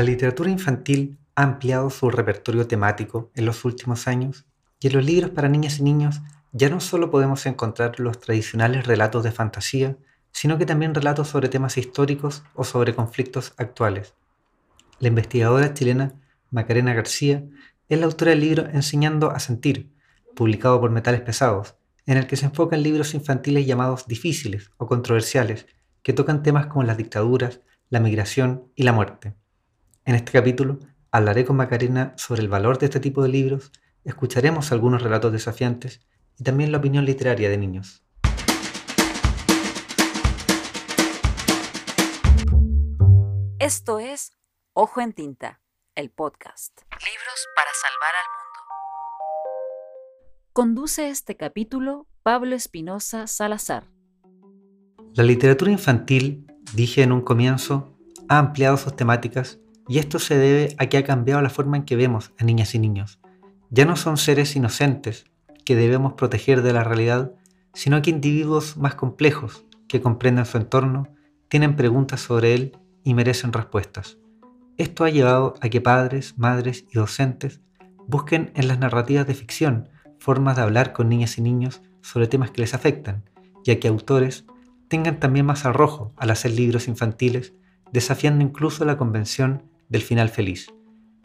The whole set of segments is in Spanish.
La literatura infantil ha ampliado su repertorio temático en los últimos años y en los libros para niñas y niños ya no solo podemos encontrar los tradicionales relatos de fantasía, sino que también relatos sobre temas históricos o sobre conflictos actuales. La investigadora chilena Macarena García es la autora del libro Enseñando a Sentir, publicado por Metales Pesados, en el que se enfocan libros infantiles llamados difíciles o controversiales, que tocan temas como las dictaduras, la migración y la muerte. En este capítulo hablaré con Macarena sobre el valor de este tipo de libros, escucharemos algunos relatos desafiantes y también la opinión literaria de niños. Esto es Ojo en Tinta, el podcast. Libros para salvar al mundo. Conduce este capítulo Pablo Espinosa Salazar. La literatura infantil, dije en un comienzo, ha ampliado sus temáticas y esto se debe a que ha cambiado la forma en que vemos a niñas y niños. Ya no son seres inocentes que debemos proteger de la realidad, sino que individuos más complejos que comprenden su entorno, tienen preguntas sobre él y merecen respuestas. Esto ha llevado a que padres, madres y docentes busquen en las narrativas de ficción formas de hablar con niñas y niños sobre temas que les afectan, y a que autores tengan también más arrojo al hacer libros infantiles, desafiando incluso la convención del final feliz.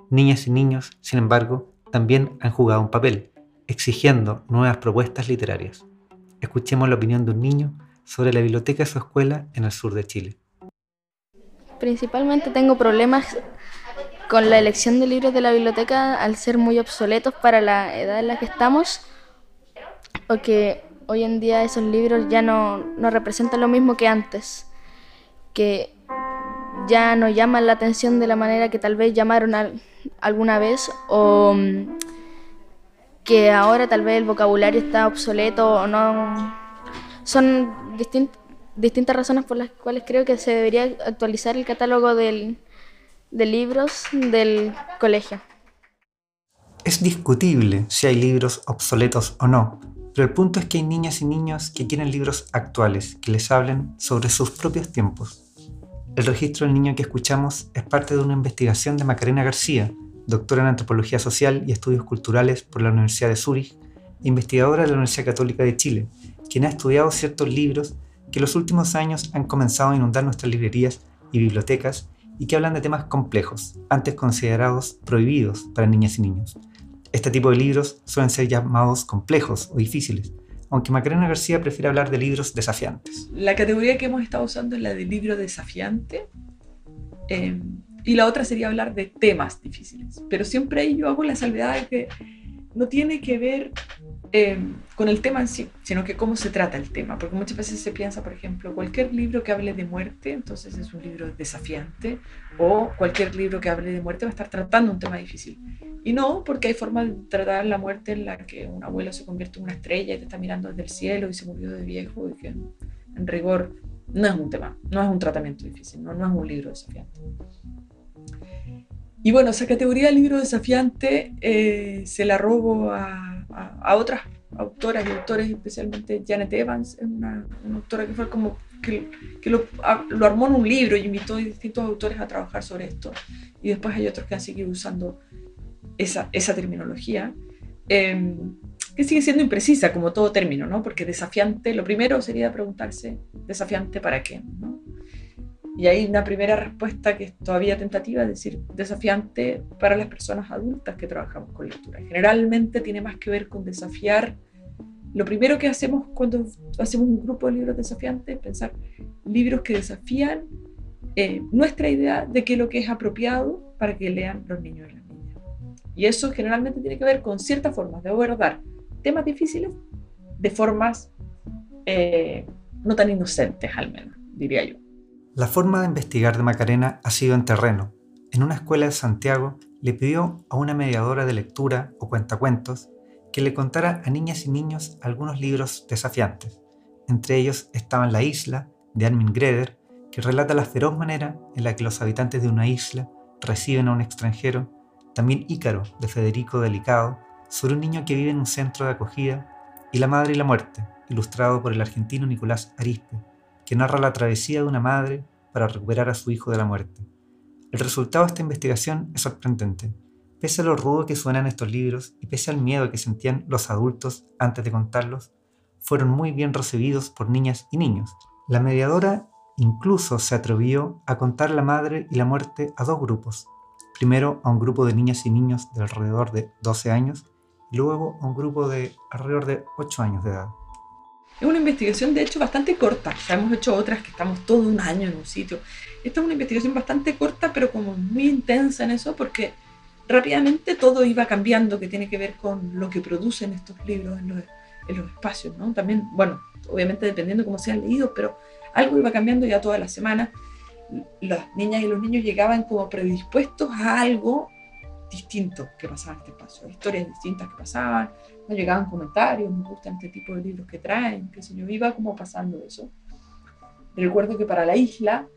Niñas y niños, sin embargo, también han jugado un papel, exigiendo nuevas propuestas literarias. Escuchemos la opinión de un niño sobre la biblioteca de su escuela en el sur de Chile. Principalmente tengo problemas con la elección de libros de la biblioteca al ser muy obsoletos para la edad en la que estamos, porque hoy en día esos libros ya no, no representan lo mismo que antes, que ya no llaman la atención de la manera que tal vez llamaron alguna vez o mm, que ahora tal vez el vocabulario está obsoleto o no. Son distintas razones por las cuales creo que se debería actualizar el catálogo de libros del colegio. Es discutible si hay libros obsoletos o no, pero el punto es que hay niñas y niños que quieren libros actuales, que les hablen sobre sus propios tiempos. El registro del niño que escuchamos es parte de una investigación de Macarena García, doctora en Antropología Social y Estudios Culturales por la Universidad de Zúrich, e investigadora de la Universidad Católica de Chile, quien ha estudiado ciertos libros que en los últimos años han comenzado a inundar nuestras librerías y bibliotecas y que hablan de temas complejos, antes considerados prohibidos para niñas y niños. Este tipo de libros suelen ser llamados complejos o difíciles, aunque Macarena García prefiere hablar de libros desafiantes. La categoría que hemos estado usando es la de libro desafiante. Eh, y la otra sería hablar de temas difíciles. Pero siempre ahí yo hago la salvedad de que no tiene que ver eh, con el tema en sí, sino que cómo se trata el tema. Porque muchas veces se piensa, por ejemplo, cualquier libro que hable de muerte, entonces es un libro desafiante, o cualquier libro que hable de muerte va a estar tratando un tema difícil. Y no, porque hay formas de tratar la muerte en la que un abuelo se convierte en una estrella y te está mirando desde el cielo y se murió de viejo y que en, rigor no es un tema, no es un tratamiento difícil, no, no es un libro desafiante. Y bueno, esa categoría de libro desafiante eh, se la robo a, a, otras autoras y autores, especialmente Janet Evans, es una, una autora que fue como que, que lo, lo, armó en un libro y invitó a distintos autores a trabajar sobre esto. Y después hay otros que han seguido usando esa, esa terminología, eh, que sigue siendo imprecisa como todo término, ¿no? Porque desafiante, lo primero sería preguntarse, ¿desafiante para qué? Y hay una primera respuesta que es todavía tentativa, es decir, desafiante para las personas adultas que trabajamos con lectura. Generalmente tiene más que ver con desafiar. Lo primero que hacemos cuando hacemos un grupo de libros desafiantes es pensar libros que desafían eh, nuestra idea de qué es lo que es apropiado para que lean los niños y las. Y eso generalmente tiene que ver con ciertas formas de abordar temas difíciles de formas eh, no tan inocentes, al menos, diría yo. La forma de investigar de Macarena ha sido en terreno. En una escuela de Santiago le pidió a una mediadora de lectura o cuentacuentos que le contara a niñas y niños algunos libros desafiantes. Entre ellos estaban La isla, de Armin Greder, que relata la feroz manera en la que los habitantes de una isla reciben a un extranjero, también Ícaro, de Federico Delicado, sobre un niño que vive en un centro de acogida, y La madre y la muerte, ilustrado por el argentino Nicolás Arispe, que narra la travesía de una madre para recuperar a su hijo de la muerte. El resultado de esta investigación es sorprendente. Pese a lo rudo que suenan estos libros y pese al miedo que sentían los adultos antes de contarlos, fueron muy bien recibidos por niñas y niños. La mediadora incluso se atrevió a contar la madre y la muerte a dos grupos. Primero a un grupo de niñas y niños de alrededor de 12 años y luego a un grupo de alrededor de 8 años de edad. Es una investigación de hecho bastante corta. hemos hecho otras que estamos todo un año en un sitio. Esta es una investigación bastante corta pero como muy intensa en eso porque rápidamente todo iba cambiando que tiene que ver con lo que producen estos libros en los, en los espacios, ¿no? También, bueno, obviamente dependiendo cómo sean leídos, pero algo iba cambiando ya toda la semana. Las niñas y los niños llegaban como predispuestos a algo distinto que pasaba en este espacio, historias distintas que pasaban, nos llegaban comentarios, me gustan este tipo de libros que traen, qué sé yo, iba como pasando eso. Recuerdo que para la isla,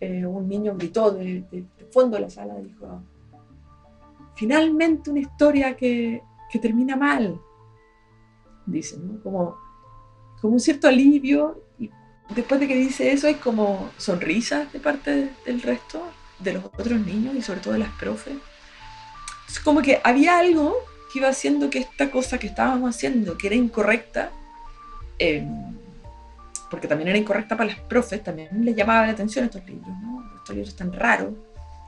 eh, un niño gritó de, de, fondo de la sala, dijo, finalmente una historia que, que termina mal, dice, ¿no? Como, como un cierto alivio después de que dice eso hay como sonrisas de parte del resto, de los otros niños y sobre todo de las profes. Es como que había algo que iba haciendo que esta cosa que estábamos haciendo, que era incorrecta, em, porque también era incorrecta para las profes, también les llamaba la atención estos libros, ¿no? Estos libros tan raros.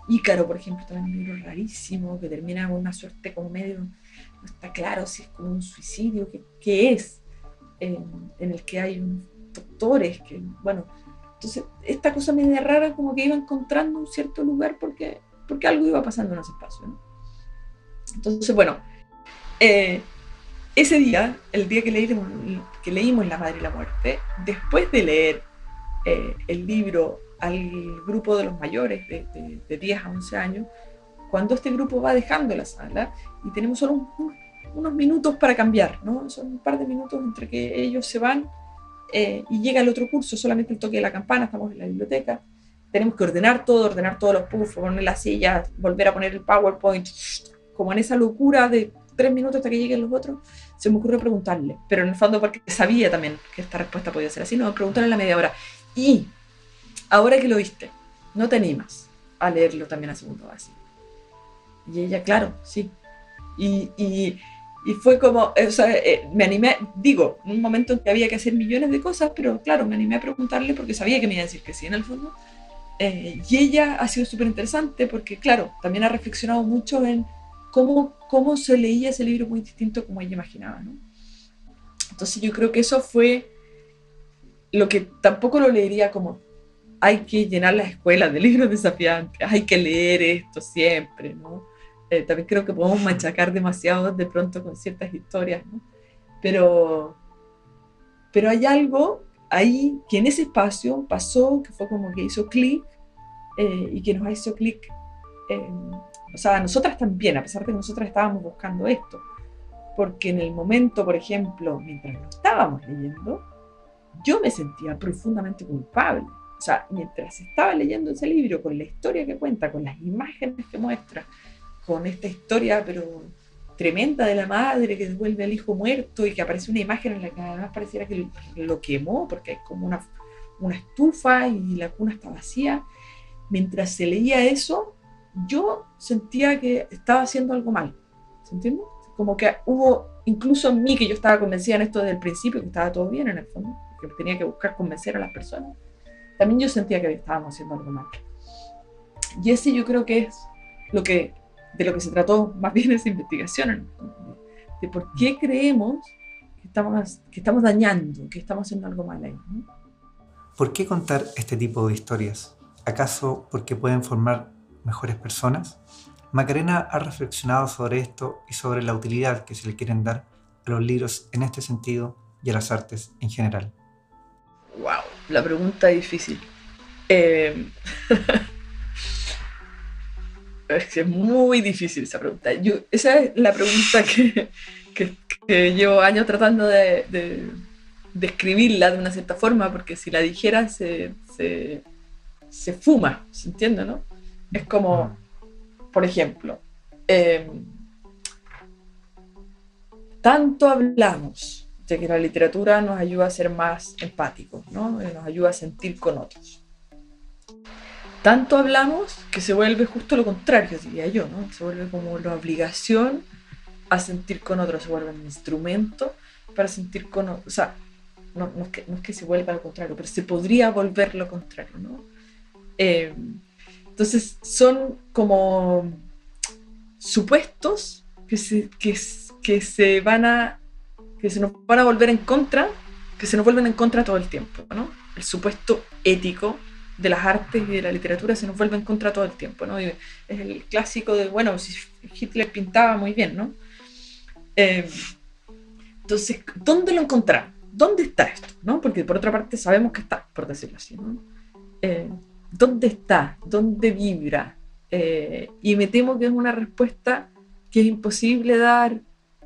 Ícaro, por ejemplo, también un libro rarísimo que termina con una suerte como medio, no está claro si es como un suicidio, qué, es, en el que hay un doctores, que, bueno, entonces esta cosa media rara como que iba encontrando un cierto lugar porque, porque algo iba pasando en ese espacio. Entonces, bueno, eh, ese día, el día que leímos, que leímos La Madre y la Muerte, después de leer eh, el libro al grupo de los mayores de, de, 10 a 11 años, cuando este grupo va dejando la sala y tenemos solo unos minutos para cambiar, ¿no? Son un par de minutos entre que ellos se van eh, y llega el otro curso, solamente el toque de la campana, estamos en la biblioteca, tenemos que ordenar todo, ordenar todos los puffs, poner las sillas, volver a poner el PowerPoint, como en esa locura de tres minutos hasta que lleguen los otros, se me ocurrió preguntarle, pero en el fondo porque sabía también que esta respuesta podía ser así, no, preguntarle en la media hora, y ahora que lo viste, ¿no te animas a leerlo también a segundo base? Y ella, claro, sí. Y, y y fue como, o sea, eh, me animé, digo, en un momento en que había que hacer millones de cosas, pero claro, me animé a preguntarle porque sabía que me iba a decir que sí en el fondo. Eh, y ella ha sido súper interesante porque, claro, también ha reflexionado mucho en cómo, cómo se leía ese libro muy distinto como ella imaginaba, ¿no? Entonces yo creo que eso fue lo que tampoco lo leería como hay que llenar las escuelas de libros desafiantes, hay que leer esto siempre, ¿no? Eh, también creo que podemos machacar demasiado de pronto con ciertas historias, ¿no? Pero, pero hay algo ahí que en ese espacio pasó, que fue como que hizo clic eh, y que nos hizo clic, o sea, a nosotras también, a pesar de que nosotras estábamos buscando esto, porque en el momento, por ejemplo, mientras lo estábamos leyendo, yo me sentía profundamente culpable. O sea, mientras estaba leyendo ese libro, con la historia que cuenta, con las imágenes que muestra, con esta historia, pero tremenda de la madre que devuelve al hijo muerto y que aparece una imagen en la que además pareciera que lo quemó porque hay como una, una estufa y la cuna está vacía. Mientras se leía eso, yo sentía que estaba haciendo algo mal. ¿Se entiende? Como que hubo, incluso en mí, que yo estaba convencida en esto desde el principio, que estaba todo bien en el fondo, que tenía que buscar convencer a las personas, también yo sentía que estábamos haciendo algo mal. Y ese yo creo que es lo que de lo que se trató más bien esa investigación, de por qué creemos que estamos, que estamos dañando, que estamos haciendo algo mal ahí. ¿Por qué contar este tipo de historias? ¿Acaso porque pueden formar mejores personas? Macarena ha reflexionado sobre esto y sobre la utilidad que se le quieren dar a los libros en este sentido y a las artes en general. ¡Wow! La pregunta es difícil. Eh, Es muy difícil esa pregunta. Yo, esa es la pregunta que, que, llevo años tratando de, de, de, escribirla de una cierta forma, porque si la dijera se, se, se fuma, ¿se entiende? No? Es como, por ejemplo, em, tanto hablamos de que la literatura nos ayuda a ser más empáticos, ¿no? nos ayuda a sentir con otros tanto hablamos que se vuelve justo lo contrario, diría yo, ¿no? Se vuelve como la obligación a sentir con otros, se vuelve un instrumento para sentir con otros. O sea, no, es que, no, es que, se vuelva lo contrario, pero se podría volver lo contrario, ¿no? Eh, entonces son como supuestos que se, que, que se van a que se nos van a volver en contra, que se nos vuelven en contra todo el tiempo, ¿no? El supuesto ético de las artes y de la literatura se nos vuelve en contra todo el tiempo, ¿no? es el clásico de, bueno, si Hitler pintaba muy bien, ¿no? Eh, entonces, ¿dónde lo encontramos? ¿Dónde está esto? ¿no? Porque por otra parte sabemos que está, por decirlo así, ¿no? Eh, ¿Dónde está? ¿Dónde vibra? Eh, y me temo que es una respuesta que es imposible dar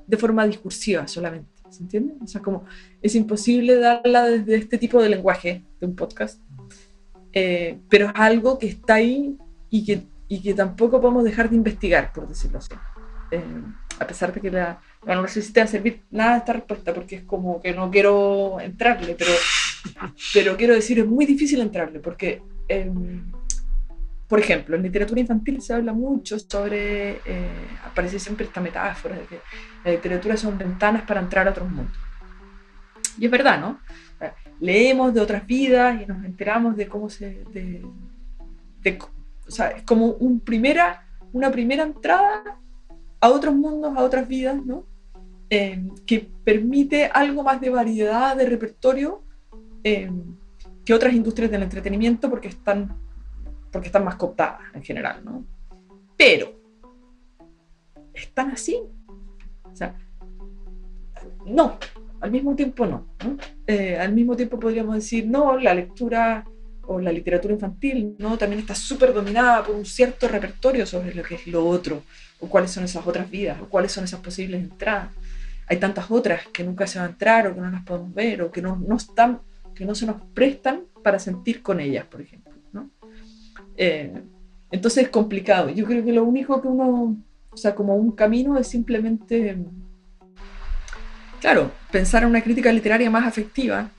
de forma discursiva solamente, ¿se entiende? O sea, como es imposible darla desde este tipo de lenguaje de un podcast, eh, pero es algo que está ahí y que, y que tampoco podemos dejar de investigar, por decirlo así. Eh, a pesar de que la, bueno, no sé si te va a servir nada esta respuesta, porque es como que no quiero entrarle, pero, pero quiero decir, es muy difícil entrarle, porque... Em, por ejemplo, en literatura infantil se habla mucho sobre, eh, aparece siempre esta metáfora de que la literatura son ventanas para entrar a otros mundos. Y es verdad, ¿no? Leemos de otras vidas y nos enteramos de cómo se... De, o sea, es como un primera, una primera entrada a otros mundos, a otras vidas, ¿no? Eh, que permite algo más de variedad de repertorio eh, que otras industrias del entretenimiento porque están porque están más cooptadas en general, ¿no? Pero, ¿están así? O sea, no, al mismo tiempo no. Eh, al mismo tiempo podríamos decir, no, la lectura o la literatura infantil, ¿no? También está súper dominada por un cierto repertorio sobre lo que es lo otro, o cuáles son esas otras vidas, o cuáles son esas posibles entradas. Hay tantas otras que nunca se van a entrar, o que no las podemos ver, o que no, no están, que no se nos prestan para sentir con ellas, por ejemplo. Eh, entonces es complicado. Yo creo que lo único que uno, o sea, como un camino es simplemente, claro, pensar en una crítica literaria más afectiva,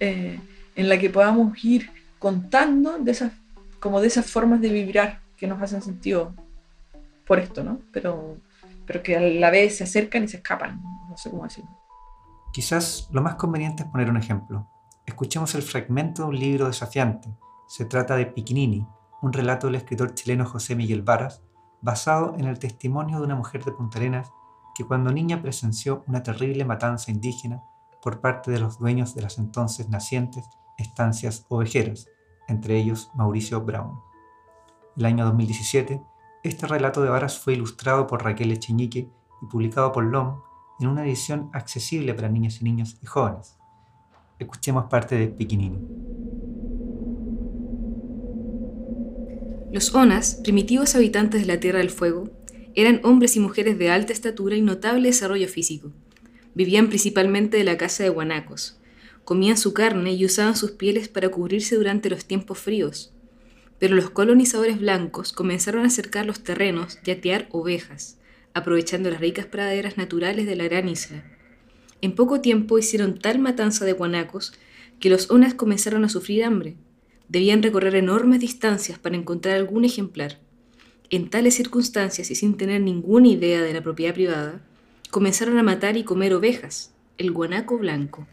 eh, en la que podamos ir contando de esas, como de esas formas de vibrar que nos hacen sentido por esto, ¿no? Pero, pero que a la vez se acercan y se escapan, no sé cómo decirlo. Quizás lo más conveniente es poner un ejemplo. Escuchemos el fragmento de un libro desafiante. Se trata de Piquinini, un relato del escritor chileno José Miguel Varas, basado en el testimonio de una mujer de Punta Arenas que cuando niña presenció una terrible matanza indígena por parte de los dueños de las entonces nacientes estancias ovejeras, entre ellos Mauricio Brown. El año 2017, este relato de Varas fue ilustrado por Raquel Echeñique y publicado por LOM en una edición accesible para niñas y niños y jóvenes. Escuchemos parte de Piquinini. Los Onas, primitivos habitantes de la Tierra del Fuego, eran hombres y mujeres de alta estatura y notable desarrollo físico. Vivían principalmente de la caza de guanacos. Comían su carne y usaban sus pieles para cubrirse durante los tiempos fríos. Pero los colonizadores blancos comenzaron a acercar los terrenos y a tear ovejas, aprovechando las ricas praderas naturales de la gran isla. En poco tiempo hicieron tal matanza de guanacos que los Onas comenzaron a sufrir hambre debían recorrer enormes distancias para encontrar algún ejemplar. En tales circunstancias y sin tener ninguna idea de la propiedad privada, comenzaron a matar y comer ovejas, el guanaco blanco.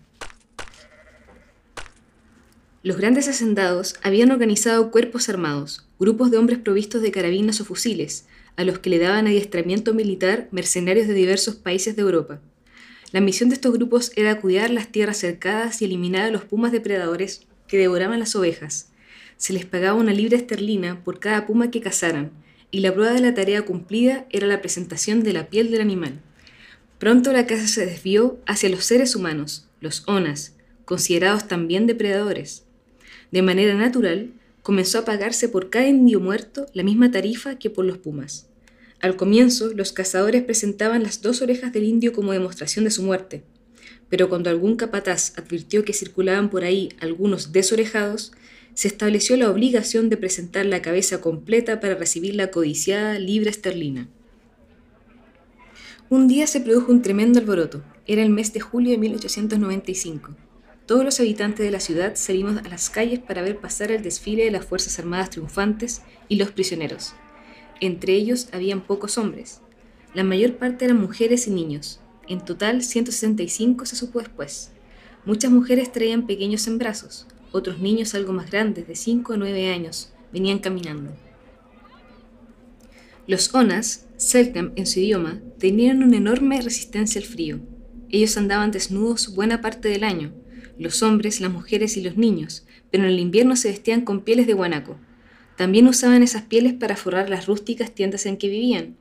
Los grandes hacendados habían organizado cuerpos armados, grupos de hombres provistos de carabinas o fusiles, a los que le daban adiestramiento militar mercenarios de diversos países de Europa. La misión de estos grupos era cuidar las tierras cercadas y eliminar a los pumas depredadores que devoraban las ovejas. Se les pagaba una libra esterlina por cada puma que cazaran, y la prueba de la tarea cumplida era la presentación de la piel del animal. Pronto la caza se desvió hacia los seres humanos, los onas, considerados también depredadores. De manera natural, comenzó a pagarse por cada indio muerto la misma tarifa que por los pumas. Al comienzo, los cazadores presentaban las dos orejas del indio como demostración de su muerte, pero cuando algún capataz advirtió que circulaban por ahí algunos desorejados, se estableció la obligación de presentar la cabeza completa para recibir la codiciada libra esterlina. Un día se produjo un tremendo alboroto. Era el mes de julio de 1895. todos los habitantes de la ciudad salimos a las calles para ver pasar el desfile de las Fuerzas Armadas triunfantes y los prisioneros. Entre ellos habían pocos hombres. La mayor parte eran mujeres y niños. En total, 165 se supo después. Muchas mujeres traían pequeños en brazos, otros niños algo más grandes, de 5 a 9 años, venían caminando. Los Onas, Selknam en su idioma, tenían una enorme resistencia al frío. Ellos andaban desnudos buena parte del año, los hombres, las mujeres y los niños, pero en el invierno se vestían con pieles de guanaco. También usaban esas pieles para forrar las rústicas tiendas en que vivían.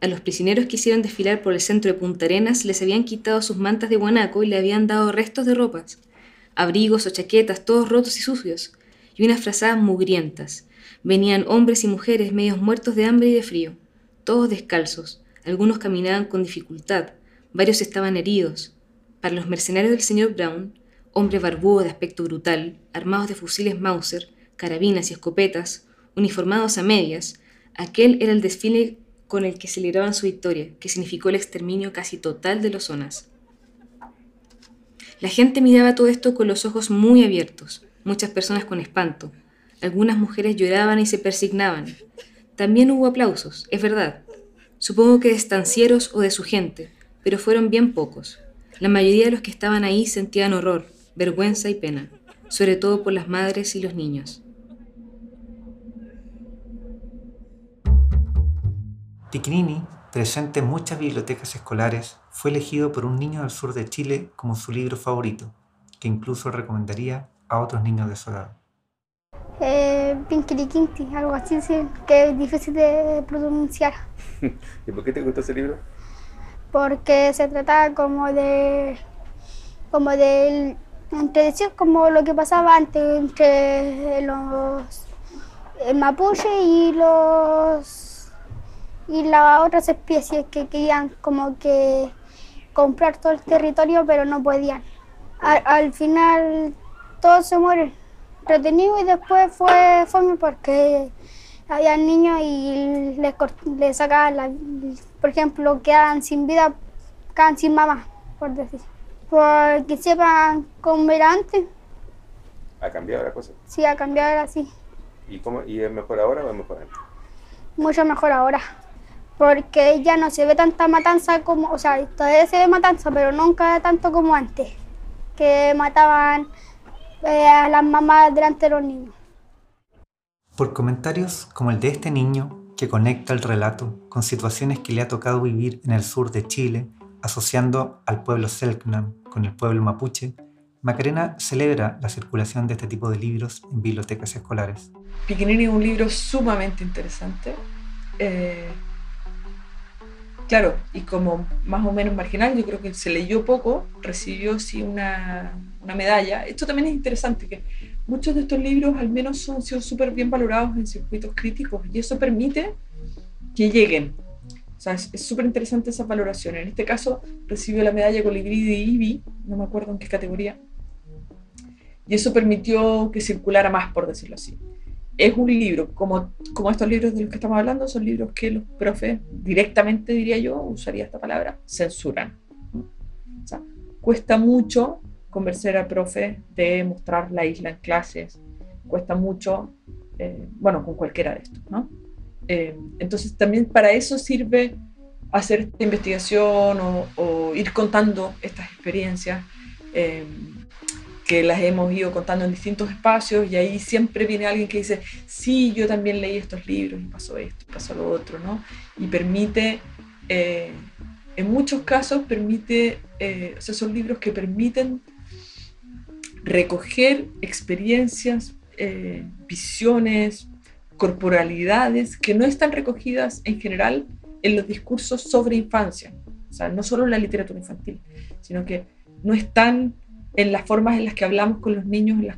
A los prisioneros que hicieron desfilar por el centro de Punta Arenas les habían quitado sus mantas de guanaco y le habían dado restos de ropas, abrigos o chaquetas, todos rotos y sucios, y unas frazadas mugrientas. Venían hombres y mujeres medios muertos de hambre y de frío, todos descalzos, algunos caminaban con dificultad, varios estaban heridos. Para los mercenarios del señor Brown, hombre barbudo de aspecto brutal, armados de fusiles Mauser, carabinas y escopetas, uniformados a medias, aquel era el desfile con el que celebraban su victoria, que significó el exterminio casi total de los zonas. La gente miraba todo esto con los ojos muy abiertos, muchas personas con espanto. Algunas mujeres lloraban y se persignaban. También hubo aplausos, es verdad. Supongo que de estancieros o de su gente, pero fueron bien pocos. La mayoría de los que estaban ahí sentían horror, vergüenza y pena, sobre todo por las madres y los niños. Piquinini, presente en muchas bibliotecas escolares, fue elegido por un niño del sur de Chile como su libro favorito, que incluso recomendaría a otros niños de su edad. Eh, algo así, que es difícil de pronunciar. ¿Y por qué te gustó ese libro? Porque se trata como de como del entre decir como lo que pasaba antes entre los el mapuche y los y las otras especies que querían como que comprar todo el territorio pero no podían. Al, final todos se mueren retenido y después fue fome porque había niños y les, les sacaban la, por ejemplo quedaban sin vida, quedaban sin mamá, por decir. Porque sepan cómo era antes. ¿Ha cambiado la cosa? Sí, ha cambiado ahora sí. ¿Y, cómo, ¿Y es mejor ahora o es mejor antes? Mucho mejor ahora. Porque ya no se ve tanta matanza como, o sea, todavía se ve matanza, pero nunca tanto como antes. Que mataban eh, a las mamás delante de los niños. Por comentarios como el de este niño que conecta el relato con situaciones que le ha tocado vivir en el sur de Chile, asociando al pueblo Selknam con el pueblo mapuche, Macarena celebra la circulación de este tipo de libros en bibliotecas escolares. Piquinini es un libro sumamente interesante. Eh, claro, y como más o menos marginal, yo creo que se leyó poco, recibió sí una, una medalla. Esto también es interesante, que muchos de estos libros al menos son sido súper bien valorados en circuitos críticos y eso permite que lleguen o sea, es súper interesante esa valoración. En este caso, recibió la medalla Colibrí de IBI, no me acuerdo en qué categoría, y eso permitió que circulara más, por decirlo así. Es un libro, como, como estos libros de los que estamos hablando, son libros que los profes, directamente diría yo, usaría esta palabra, censuran. O sea, cuesta mucho convencer al profe de mostrar la isla en clases, cuesta mucho, eh, bueno, con cualquiera de estos, ¿no? Eh, entonces también para eso sirve hacer esta investigación o, ir contando estas experiencias eh, que las hemos ido contando en distintos espacios y ahí siempre viene alguien que dice, sí, yo también leí estos libros y pasó esto, pasó lo otro, ¿no? Y permite, eh, en muchos casos permite, o sea, son libros que permiten recoger experiencias, visiones, corporalidades que no están recogidas en general en los discursos sobre infancia, o sea, no solo en la literatura infantil, sino que no están en las formas en las que hablamos con los niños, las,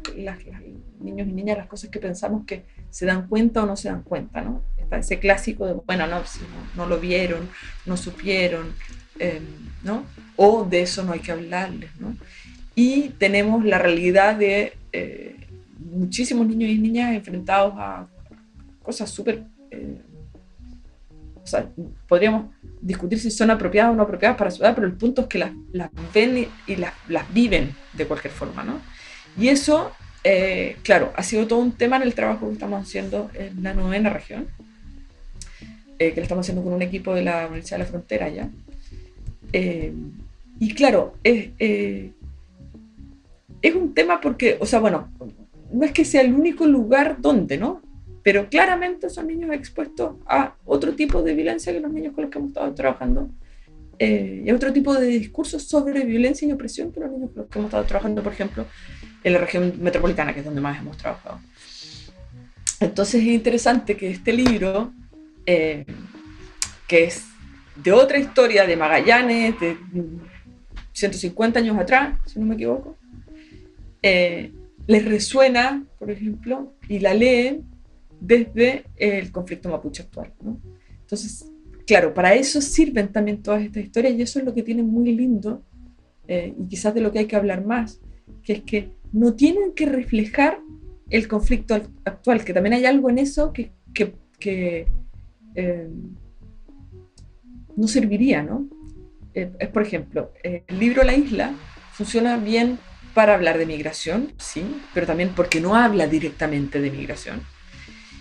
niños y niñas, las cosas que pensamos que se dan cuenta o no se dan cuenta, ¿no? Está ese clásico de, bueno, no, si no, lo vieron, no supieron, em, ¿no? O de eso no hay que hablarles, ¿no? Y tenemos la realidad de eh, muchísimos niños y niñas enfrentados a cosas súper eh, sea, podríamos discutir si son apropiadas o no apropiadas para su edad, pero el punto es que las, las ven y, las, las, viven de cualquier forma, ¿no? Y eso, eh, claro, ha sido todo un tema en el trabajo que estamos haciendo en la novena región, eh, que lo estamos haciendo con un equipo de la Universidad de la Frontera ya. Eh, y claro, es, es un tema porque, o sea, bueno, no es que sea el único lugar donde, ¿no? Pero claramente son niños expuestos a otro tipo de violencia que los niños con los que hemos estado trabajando eh, y a otro tipo de discursos sobre violencia y opresión que los niños con los que hemos estado trabajando, por ejemplo, en la región metropolitana, que es donde más hemos trabajado. Entonces es interesante que este libro, eh, que es de otra historia de Magallanes, de 150 años atrás, si no me equivoco, eh, les resuena, por ejemplo, y la leen desde el conflicto mapuche actual. ¿no? Entonces, claro, para eso sirven también todas estas historias y eso es lo que tiene muy lindo eh, y quizás de lo que hay que hablar más, que es que no tienen que reflejar el conflicto actual, que también hay algo en eso que, que, que eh, no serviría, ¿no? Eh, es, por ejemplo, el libro La Isla funciona bien para hablar de migración, sí, pero también porque no habla directamente de migración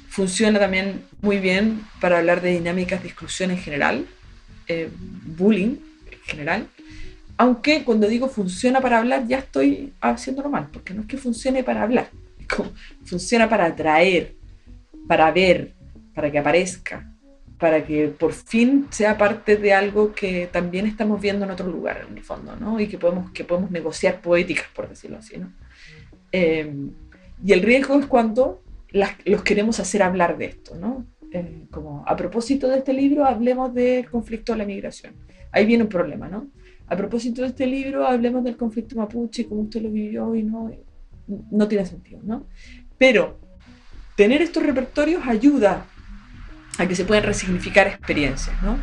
Funciona también muy bien para hablar de dinámicas de exclusión en general, eh, bullying en general. Aunque cuando digo funciona para hablar, ya estoy haciéndolo mal, porque no es que funcione para hablar, funciona para atraer, para ver, para que aparezca, para que por fin sea parte de algo que también estamos viendo en otro lugar, en el fondo, ¿no? Y que podemos, que podemos negociar poéticas, por decirlo así, ¿no? Eh, y el riesgo es cuando los queremos hacer hablar de esto, ¿no? Eh, como a propósito de este libro, hablemos del conflicto de la migración. Ahí viene un problema, ¿no? A propósito de este libro, hablemos del conflicto mapuche, cómo usted lo vivió y no, no tiene sentido, ¿no? Pero tener estos repertorios ayuda a que se puedan resignificar experiencias, ¿no?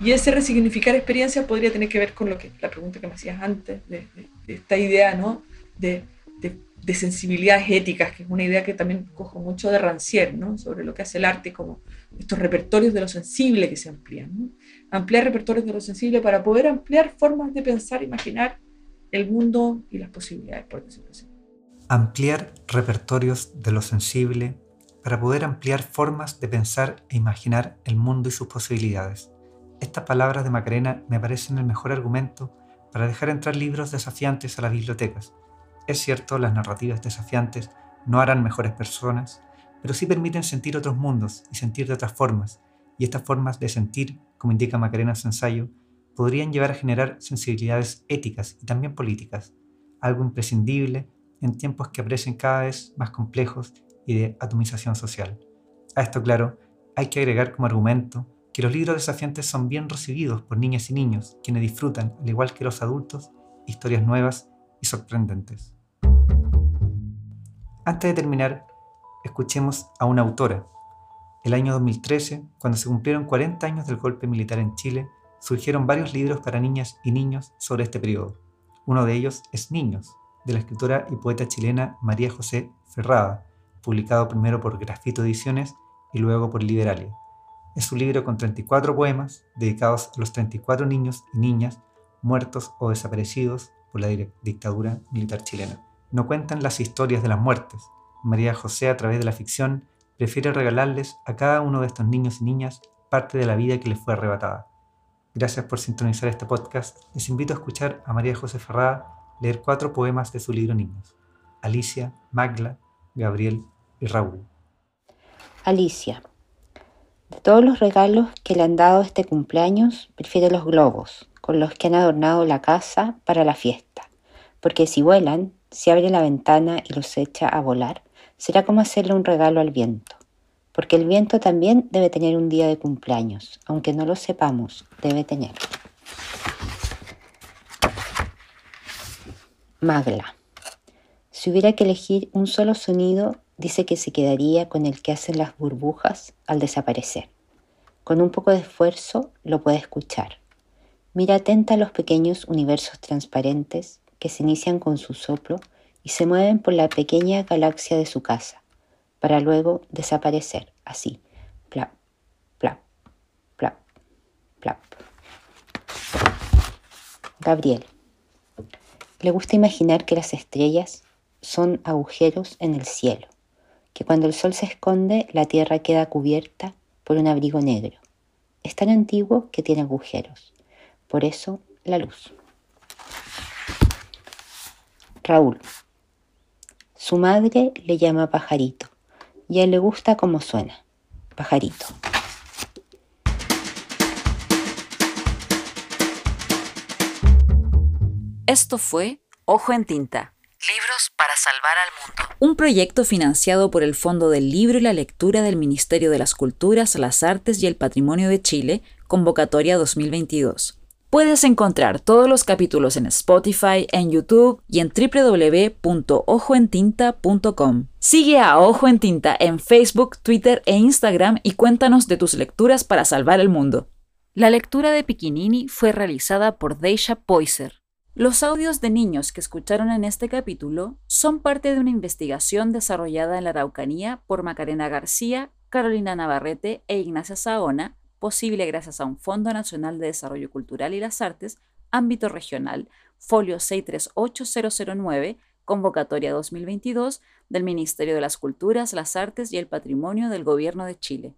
Y ese resignificar experiencias podría tener que ver con lo que la pregunta que me hacías antes, de, de esta idea, ¿no? De, de de sensibilidades éticas, que es una idea que también cojo mucho de Rancière, ¿no? sobre lo que hace el arte, como estos repertorios de lo sensible que se amplían. Ampliar repertorios de lo sensible para poder ampliar formas de pensar, imaginar el mundo y las posibilidades, por decirlo así. Ampliar repertorios de lo sensible para poder ampliar formas de pensar e imaginar el mundo y sus posibilidades. Estas palabras de Macarena me parecen el mejor argumento para dejar entrar libros desafiantes a las bibliotecas es cierto, las narrativas desafiantes no harán mejores personas, pero sí permiten sentir otros mundos y sentir de otras formas, y estas formas de sentir, como indica Macarena ensayo, podrían llevar a generar sensibilidades éticas y también políticas, algo imprescindible en tiempos que aparecen cada vez más complejos y de atomización social. A esto, claro, hay que agregar como argumento que los libros desafiantes son bien recibidos por niñas y niños, quienes disfrutan, al igual que los adultos, historias nuevas sorprendentes. Antes de terminar, escuchemos a una autora. El año 2013, cuando se cumplieron 40 años del golpe militar en Chile, surgieron varios libros para niñas y niños sobre este periodo. Uno de ellos es Niños, de la escritora y poeta chilena María José Ferrada, publicado primero por Grafito Ediciones y luego por Liberalia. Es un libro con 34 poemas dedicados a los 34 niños y niñas muertos o desaparecidos por la dictadura militar chilena. No cuentan las historias de las muertes. María José, a través de la ficción, prefiere regalarles a cada uno de estos niños y niñas parte de la vida que les fue arrebatada. Gracias por sintonizar este podcast. Les invito a escuchar a María José Ferrada leer cuatro poemas de su libro Niños. Alicia, Magla, Gabriel y Raúl. Alicia. De todos los regalos que le han dado este cumpleaños, prefiere los globos, con los que han adornado la casa para la fiesta, porque si vuelan, si abre la ventana y los echa a volar, será como hacerle un regalo al viento, porque el viento también debe tener un día de cumpleaños, aunque no lo sepamos, debe tener. Magla. Si hubiera que elegir un solo sonido, dice que se quedaría con el que hacen las burbujas al desaparecer. Con un poco de esfuerzo lo puede escuchar. Mira atenta a los pequeños universos transparentes que se inician con su soplo y se mueven por la pequeña galaxia de su casa, para luego desaparecer así. Plap, plap, plap, plap. Gabriel. Le gusta imaginar que las estrellas son agujeros en el cielo que cuando el sol se esconde la tierra queda cubierta por un abrigo negro. Es tan antiguo que tiene agujeros. Por eso la luz. Raúl. Su madre le llama pajarito y a él le gusta cómo suena. Pajarito. Esto fue Ojo en Tinta. Libros para salvar al mundo. Un proyecto financiado por el Fondo del Libro y la Lectura del Ministerio de las Culturas, las Artes y el Patrimonio de Chile, convocatoria 2022. Puedes encontrar todos los capítulos en Spotify, en YouTube y en www.ojoentinta.com. Sigue a Ojo en Tinta en Facebook, Twitter e Instagram y cuéntanos de tus lecturas para salvar el mundo. La lectura de Piquinini fue realizada por Deisha Poiser. Los audios de niños que escucharon en este capítulo son parte de una investigación desarrollada en la Araucanía por Macarena García, Carolina Navarrete e Ignacia Saona posible gracias a un Fondo Nacional de Desarrollo Cultural y las Artes, ámbito regional, folio 638009, convocatoria 2022 del Ministerio de las Culturas, las Artes y el Patrimonio del Gobierno de Chile.